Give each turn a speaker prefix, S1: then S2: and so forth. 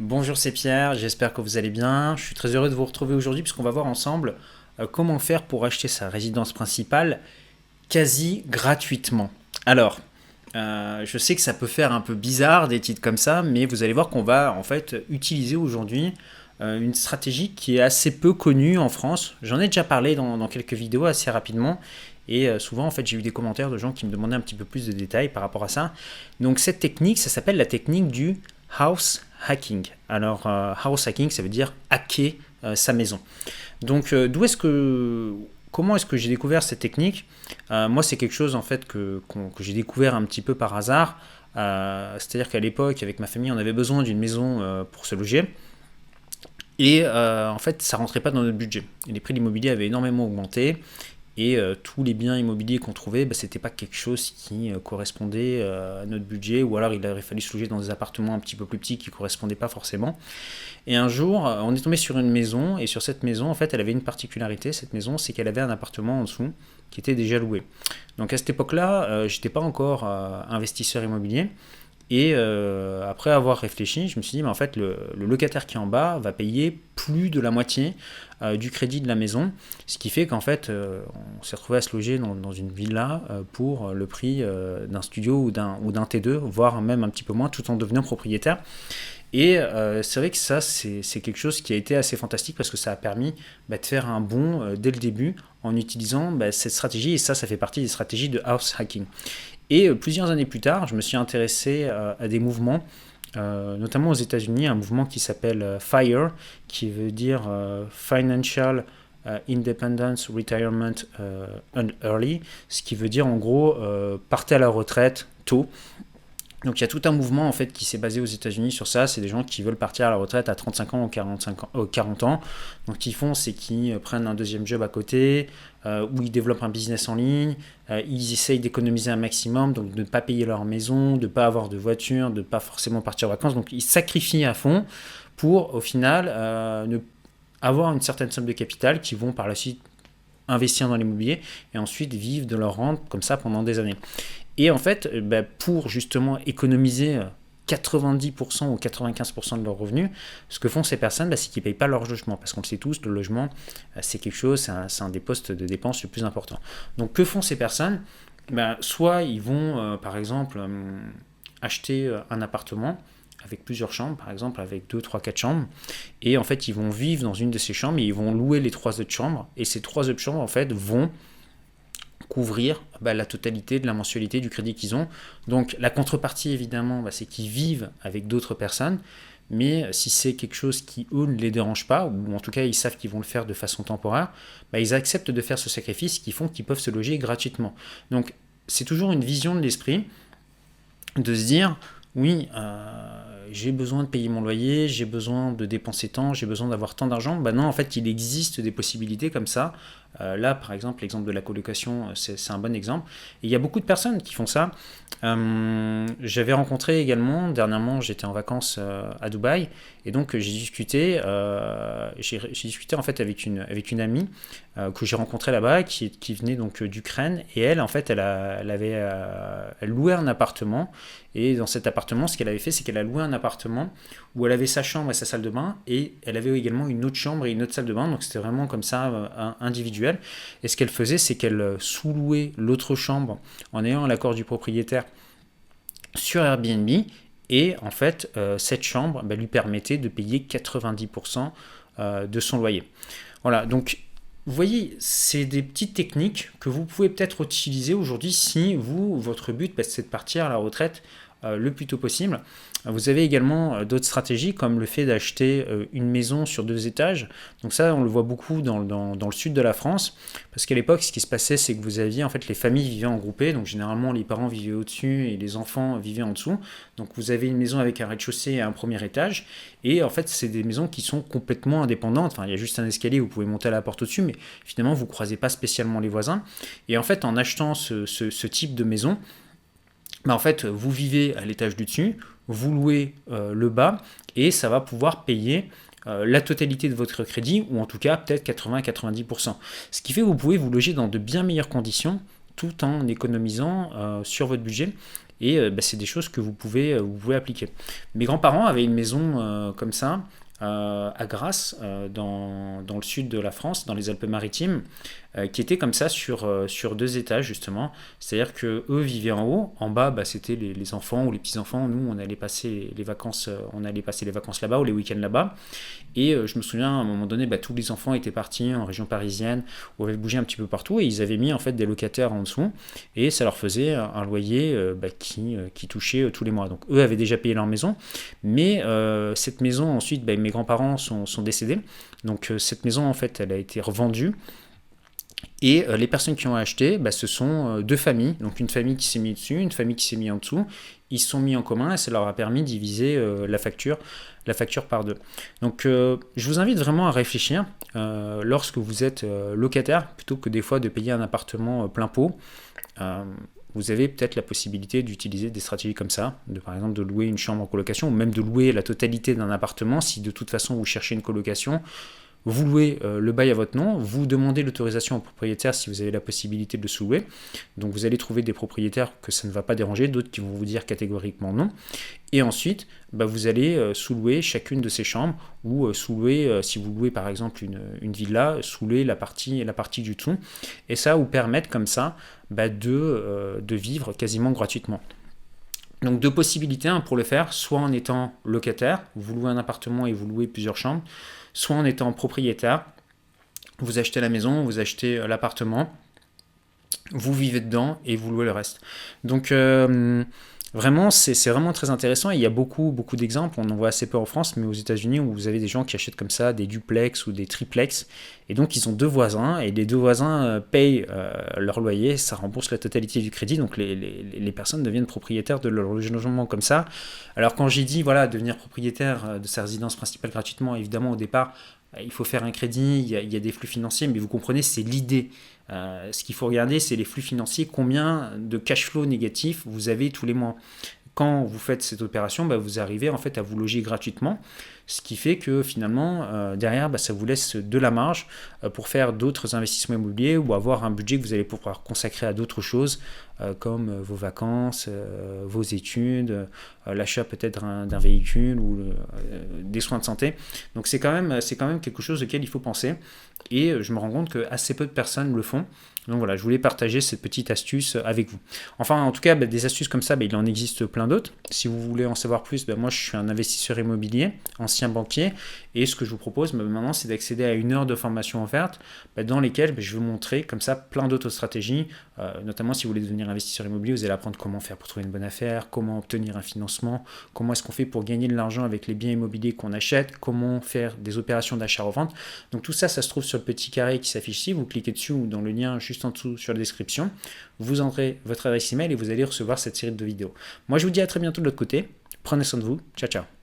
S1: Bonjour, c'est Pierre, j'espère que vous allez bien. Je suis très heureux de vous retrouver aujourd'hui puisqu'on va voir ensemble euh, comment faire pour acheter sa résidence principale quasi gratuitement. Alors, euh, je sais que ça peut faire un peu bizarre des titres comme ça, mais vous allez voir qu'on va en fait utiliser aujourd'hui euh, une stratégie qui est assez peu connue en France. J'en ai déjà parlé dans, quelques vidéos assez rapidement. Et souvent, en fait, j'ai eu des commentaires de gens qui me demandaient un petit peu plus de détails par rapport à ça. Donc, cette technique, ça s'appelle la technique du house hacking. Alors, euh, house hacking, ça veut dire hacker euh, sa maison. Donc, euh, d'où est-ce que, comment est-ce que j'ai découvert cette technique? Moi, c'est quelque chose en fait que, j'ai découvert un petit peu par hasard. C'est-à-dire qu'à l'époque, avec ma famille, on avait besoin d'une maison pour se loger. Et en fait, ça rentrait pas dans notre budget. les prix de l'immobilier avaient énormément augmenté. Et euh, tous les biens immobiliers qu'on trouvait, bah, ce n'était pas quelque chose qui euh, correspondait euh, à notre budget, ou alors il aurait fallu se loger dans des appartements un petit peu plus petits qui ne correspondaient pas forcément. Et un jour, on est tombé sur une maison, et sur cette maison, en fait, elle avait une particularité, cette maison, c'est qu'elle avait un appartement en dessous qui était déjà loué. Donc à cette époque-là, je n'étais pas encore investisseur immobilier, et euh, après avoir réfléchi, je me suis dit, mais en fait, le, locataire qui est en bas va payer plus de la moitié euh, du crédit de la maison, ce qui fait qu'en fait, euh, on s'est retrouvé à se loger dans, une villa pour le prix d'un studio ou d'un T2, voire même un petit peu moins, tout en devenant propriétaire. Et c'est vrai que ça, c'est quelque chose qui a été assez fantastique parce que ça a permis bah, de faire un bond dès le début en utilisant bah, cette stratégie. Et ça, ça fait partie des stratégies de house hacking. Et euh, plusieurs années plus tard, je me suis intéressé euh, à des mouvements, euh, notamment aux États-Unis, un mouvement qui s'appelle FIRE, qui veut dire Financial Independence Retirement and Early, ce qui veut dire en gros partez à la retraite tôt. Donc il y a tout un mouvement en fait qui s'est basé aux États-Unis sur ça. C'est des gens qui veulent partir à la retraite à 35 ans ou 45 ans, 40 ans. Donc ce qu'ils font, c'est qu'ils prennent un deuxième job à côté, euh, où ils développent un business en ligne. Euh, ils essayent d'économiser un maximum, donc de ne pas payer leur maison, de ne pas avoir de voiture, de ne pas forcément partir en vacances. Donc ils sacrifient à fond pour au final euh, avoir une certaine somme de capital qui vont par la suite investir dans l'immobilier et ensuite vivre de leur rente comme ça pendant des années. Et en fait, euh, bah, pour justement économiser 90% euh, ou 95% de leurs revenus, ce que font ces personnes, bah, c'est qu'ils ne payent pas leur logement. Parce qu'on le sait tous, le logement, euh, c'est quelque chose, c'est un, des postes de dépenses le plus important. Donc que font ces personnes? Bah, Soit ils vont, par exemple, acheter un appartement avec plusieurs chambres, par exemple avec 2, 3, 4 chambres, et en fait ils vont vivre dans une de ces chambres et ils vont louer les trois autres chambres, et ces trois autres chambres en fait vont couvrir bah, la totalité de la mensualité du crédit qu'ils ont. Donc la contrepartie, évidemment, bah, c'est qu'ils vivent avec d'autres personnes, mais si c'est quelque chose qui, eux, ne les dérange pas, ou en tout cas ils savent qu'ils vont le faire de façon temporaire, bah, ils acceptent de faire ce sacrifice qui font qu'ils peuvent se loger gratuitement. Donc c'est toujours une vision de l'esprit de se dire, oui, euh, j'ai besoin de payer mon loyer, j'ai besoin de dépenser tant, j'ai besoin d'avoir tant d'argent. Ben non, en fait, il existe des possibilités comme ça. Euh, là, par exemple, l'exemple de la colocation, euh, c'est un bon exemple. Et il y a beaucoup de personnes qui font ça. Euh, j'avais rencontré également, dernièrement, j'étais en vacances à Dubaï, et donc j'ai discuté, j'ai discuté en fait avec une, avec une amie que j'ai rencontrée là-bas, qui, venait donc d'Ukraine, et elle, en fait, elle avait elle loué un appartement, et dans cet appartement, ce qu'elle avait fait, c'est qu'elle a loué un appartement où elle avait sa chambre et sa salle de bain, et elle avait également une autre chambre et une autre salle de bain, donc c'était vraiment comme ça, individuel. Et ce qu'elle faisait, c'est qu'elle sous-louait l'autre chambre en ayant l'accord du propriétaire sur Airbnb, et en fait, euh, cette chambre bah, lui permettait de payer 90% euh, de son loyer. Voilà, donc vous voyez, c'est des petites techniques que vous pouvez peut-être utiliser aujourd'hui si vous, votre but, bah, c'est de partir à la retraite euh, le plus tôt possible. Vous avez également euh, d'autres stratégies comme le fait d'acheter euh, une maison sur deux étages. Donc ça, on le voit beaucoup dans, le sud de la France, parce qu'à l'époque, ce qui se passait, c'est que vous aviez en fait les familles vivaient en groupé, donc généralement les parents vivaient au-dessus et les enfants vivaient en dessous. Donc vous avez une maison avec un rez-de-chaussée et un premier étage, et en fait c'est des maisons qui sont complètement indépendantes. Enfin, il y a juste un escalier, vous pouvez monter à la porte au-dessus, mais finalement vous croisez pas spécialement les voisins. Et en fait, en achetant ce, type de maison, en fait, vous vivez à l'étage du dessus, vous louez euh, le bas et ça va pouvoir payer euh, la totalité de votre crédit ou en tout cas peut-être 80-90%. Ce qui fait que vous pouvez vous loger dans de bien meilleures conditions tout en économisant euh, sur votre budget. Et bah, c'est des choses que vous pouvez, appliquer. Mes grands-parents avaient une maison comme ça à Grasse, euh, dans, dans, le sud de la France, dans les Alpes-Maritimes, euh, qui était comme ça sur, sur deux étages justement. C'est-à-dire que eux vivaient en haut, en bas bah, c'était les, enfants ou les petits-enfants. Nous on allait passer les vacances, on allait passer les vacances là-bas ou les week-ends là-bas. Et je me souviens à un moment donné, bah, tous les enfants étaient partis en région parisienne ou avaient bougé un petit peu partout et ils avaient mis en fait des locataires en dessous et ça leur faisait un loyer bah, qui, qui touchait tous les mois. Donc eux avaient déjà payé leur maison, mais cette maison ensuite, mes grands-parents sont, décédés. Donc euh, cette maison, en fait, elle a été revendue. Et euh, les personnes qui ont acheté, bah, ce sont euh, deux familles. Donc une famille qui s'est mise dessus, une famille qui s'est mise en dessous. Ils se sont mis en commun et ça leur a permis de diviser la, facture, la facture par deux. Donc je vous invite vraiment à réfléchir lorsque vous êtes locataire, plutôt que des fois de payer un appartement plein pot vous avez peut-être la possibilité d'utiliser des stratégies comme ça, de par exemple de louer une chambre en colocation, ou même de louer la totalité d'un appartement si de toute façon vous cherchez une colocation. Vous louez euh, le bail à votre nom, vous demandez l'autorisation au propriétaire si vous avez la possibilité de le sous-louer. Donc vous allez trouver des propriétaires que ça ne va pas déranger, d'autres qui vont vous dire catégoriquement non. Et ensuite, bah, vous allez euh, sous-louer chacune de ces chambres ou euh, sous-louer, si vous louez par exemple une, villa, sous-louer la partie, la partie du tout. Et ça vous permettre comme ça bah, de, de vivre quasiment gratuitement. Donc deux possibilités hein, pour le faire, soit en étant locataire, vous louez un appartement et vous louez plusieurs chambres, soit en étant propriétaire, vous achetez la maison, vous achetez euh, l'appartement, vous vivez dedans et vous louez le reste. Donc euh, vraiment, c'est vraiment très intéressant. il y a beaucoup, d'exemples. On en voit assez peu en France, mais aux États-Unis, où vous avez des gens qui achètent comme ça des duplex ou des triplex. Et donc, ils ont deux voisins, et les deux voisins euh, payent leur loyer, ça rembourse la totalité du crédit. Donc, les, les, personnes deviennent propriétaires de leur logement comme ça. Alors, quand j'ai dit, voilà, devenir propriétaire de sa résidence principale gratuitement, évidemment, au départ, euh, il faut faire un crédit, il y, a, des flux financiers, mais vous comprenez, c'est l'idée. Euh, ce qu'il faut regarder, c'est les flux financiers, combien de cash flow négatifs vous avez tous les mois. Quand vous faites cette opération, bah, vous arrivez en fait à vous loger gratuitement, ce qui fait que finalement, euh, derrière, bah, ça vous laisse de la marge pour faire d'autres investissements immobiliers ou avoir un budget que vous allez pouvoir consacrer à d'autres choses, comme vos vacances, vos études, l'achat peut-être d'un véhicule ou des soins de santé. Donc c'est quand, même, quand même quelque chose auquel il faut penser. Et je me rends compte que assez peu de personnes le font. Donc voilà, je voulais partager cette petite astuce avec vous. Enfin, en tout cas, bah, des astuces comme ça, bah, il en existe plein d'autres. Si vous voulez en savoir plus, bah, moi je suis un investisseur immobilier, ancien banquier, et ce que je vous propose maintenant, c'est d'accéder à une heure de formation offerte dans lesquelles je vais vous montrer comme ça plein d'autres stratégies, euh, notamment si vous voulez investisseur immobilier, vous allez apprendre comment faire pour trouver une bonne affaire, comment obtenir un financement, comment est-ce qu'on fait pour gagner de l'argent avec les biens immobiliers qu'on achète, comment faire des opérations d'achat-revente. Donc tout ça, ça se trouve sur le petit carré qui s'affiche ici, vous cliquez dessus ou dans le lien juste en dessous sur la description, vous entrez votre adresse email et vous allez recevoir cette série de vidéos. Moi je vous dis à très bientôt de l'autre côté, prenez soin de vous, ciao ciao